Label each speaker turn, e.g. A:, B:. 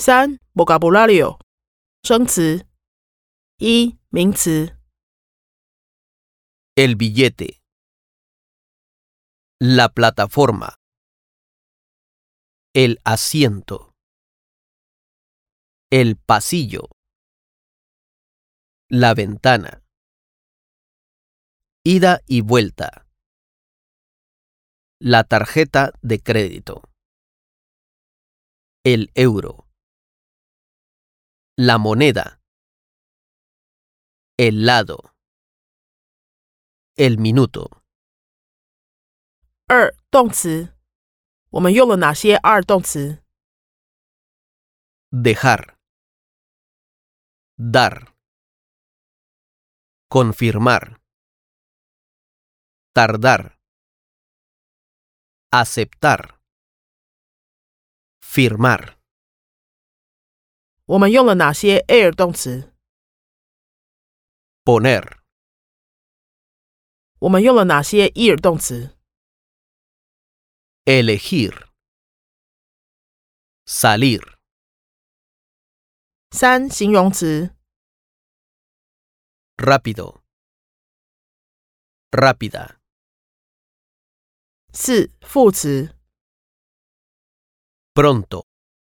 A: 三 vocabulario 生词一名词
B: El billete. La plataforma. El asiento. El pasillo. La ventana. Ida y vuelta. La tarjeta de crédito. El euro. La moneda. El lado. El minuto.
A: 二动词，我们用了哪些二动词？
B: Dejar. Dar. Confirmar. Tardar. Aceptar. Firmar.
A: 我们用了哪些 air 动词
B: ？Poner.
A: 我们用了哪些 ear 动词
B: ？Elegir. Salir.
A: 三形容词
B: ，Rápido. Rápida.
A: 四副词
B: ，Pronto.